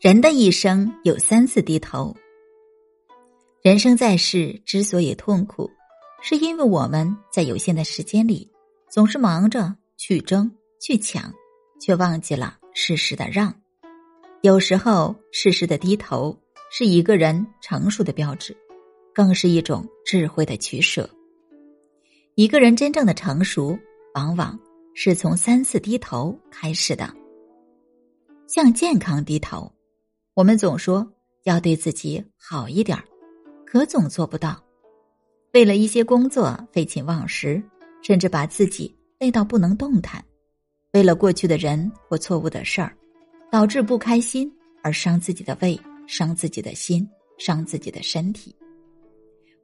人的一生有三次低头。人生在世之所以痛苦，是因为我们在有限的时间里，总是忙着去争去抢，却忘记了适时的让。有时候，适时的低头是一个人成熟的标志，更是一种智慧的取舍。一个人真正的成熟，往往是从三次低头开始的。向健康低头。我们总说要对自己好一点可总做不到。为了一些工作废寝忘食，甚至把自己累到不能动弹；为了过去的人或错误的事儿，导致不开心而伤自己的胃、伤自己的心、伤自己的身体。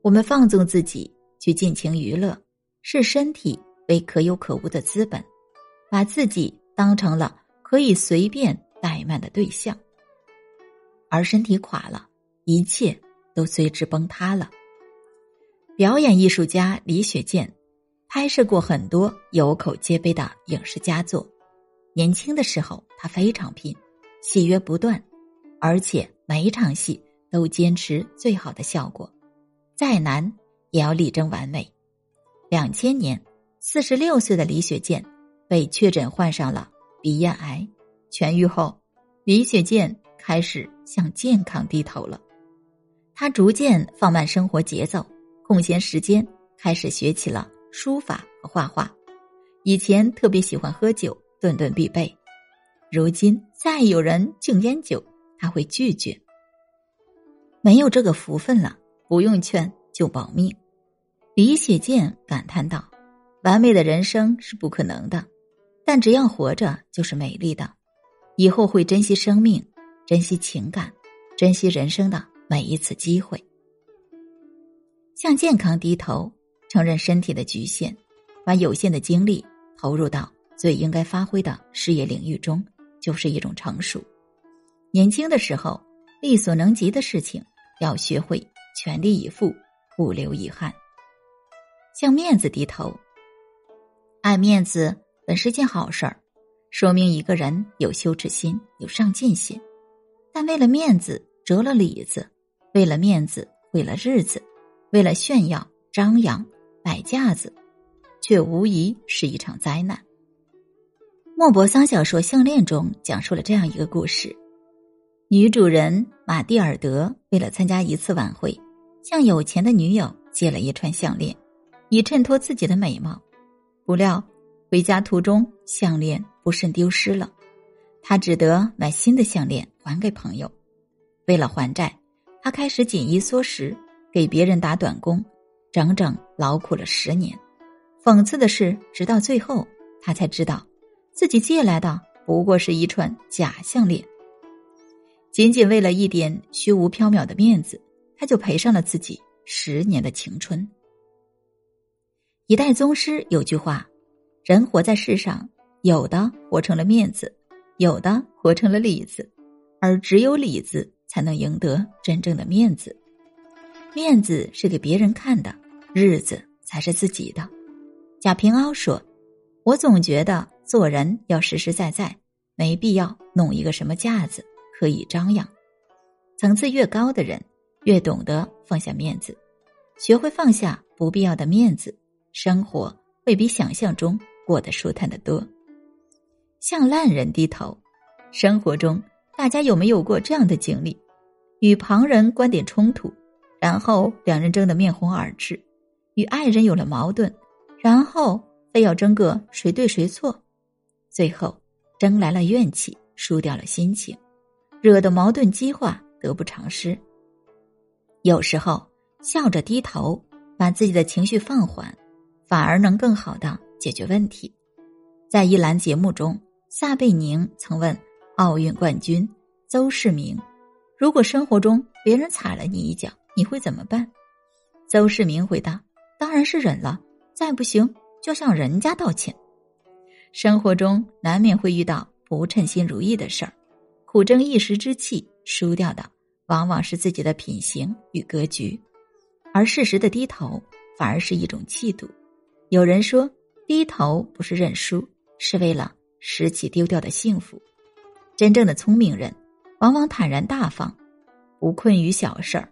我们放纵自己去尽情娱乐，视身体为可有可无的资本，把自己当成了可以随便怠慢的对象。而身体垮了，一切都随之崩塌了。表演艺术家李雪健拍摄过很多有口皆碑的影视佳作。年轻的时候，他非常拼，戏约不断，而且每一场戏都坚持最好的效果，再难也要力争完美。两千年，四十六岁的李雪健被确诊患上了鼻咽癌，痊愈后，李雪健。开始向健康低头了，他逐渐放慢生活节奏，空闲时间开始学起了书法和画画。以前特别喜欢喝酒，顿顿必备。如今再有人敬烟酒，他会拒绝。没有这个福分了，不用劝就保命。李雪健感叹道：“完美的人生是不可能的，但只要活着就是美丽的。以后会珍惜生命。”珍惜情感，珍惜人生的每一次机会。向健康低头，承认身体的局限，把有限的精力投入到最应该发挥的事业领域中，就是一种成熟。年轻的时候，力所能及的事情要学会全力以赴，不留遗憾。向面子低头，爱面子本是件好事儿，说明一个人有羞耻心，有上进心。但为了面子折了里子，为了面子毁了日子，为了炫耀张扬摆架子，却无疑是一场灾难。莫泊桑小说《项链》中讲述了这样一个故事：女主人玛蒂尔德为了参加一次晚会，向有钱的女友借了一串项链，以衬托自己的美貌。不料回家途中，项链不慎丢失了。他只得买新的项链还给朋友。为了还债，他开始紧衣缩食，给别人打短工，整整劳苦了十年。讽刺的是，直到最后，他才知道自己借来的不过是一串假项链。仅仅为了一点虚无缥缈的面子，他就赔上了自己十年的青春。一代宗师有句话：“人活在世上，有的活成了面子。”有的活成了里子，而只有里子才能赢得真正的面子。面子是给别人看的，日子才是自己的。贾平凹说：“我总觉得做人要实实在在，没必要弄一个什么架子，刻意张扬。层次越高的人，越懂得放下面子，学会放下不必要的面子，生活会比想象中过得舒坦的多。”向烂人低头，生活中大家有没有过这样的经历？与旁人观点冲突，然后两人争得面红耳赤；与爱人有了矛盾，然后非要争个谁对谁错，最后争来了怨气，输掉了心情，惹得矛盾激化，得不偿失。有时候笑着低头，把自己的情绪放缓，反而能更好的解决问题。在一栏节目中。撒贝宁曾问奥运冠军邹市明：“如果生活中别人踩了你一脚，你会怎么办？”邹市明回答：“当然是忍了，再不行就向人家道歉。”生活中难免会遇到不称心如意的事儿，苦争一时之气，输掉的往往是自己的品行与格局，而适时的低头反而是一种气度。有人说，低头不是认输，是为了。拾起丢掉的幸福，真正的聪明人往往坦然大方，不困于小事儿，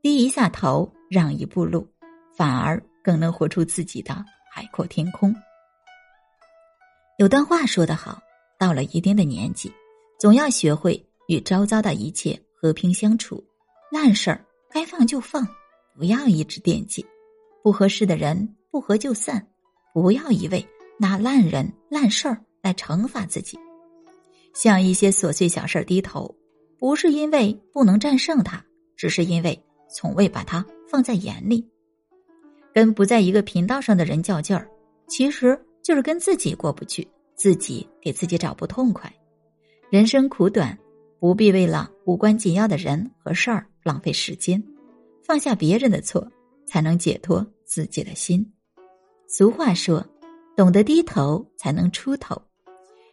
低一下头，让一步路，反而更能活出自己的海阔天空。有段话说得好，到了一定的年纪，总要学会与周遭的一切和平相处，烂事儿该放就放，不要一直惦记；不合适的人不合就散，不要一味拿烂人烂事儿来惩罚自己。向一些琐碎小事低头，不是因为不能战胜它，只是因为从未把它放在眼里。跟不在一个频道上的人较劲儿，其实。就是跟自己过不去，自己给自己找不痛快。人生苦短，不必为了无关紧要的人和事儿浪费时间。放下别人的错，才能解脱自己的心。俗话说：“懂得低头，才能出头。”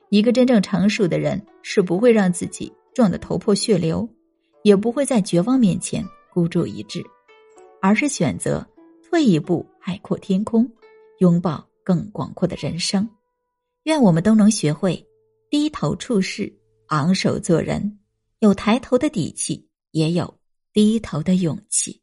一个真正成熟的人，是不会让自己撞得头破血流，也不会在绝望面前孤注一掷，而是选择退一步，海阔天空，拥抱。更广阔的人生，愿我们都能学会低头处事，昂首做人，有抬头的底气，也有低头的勇气。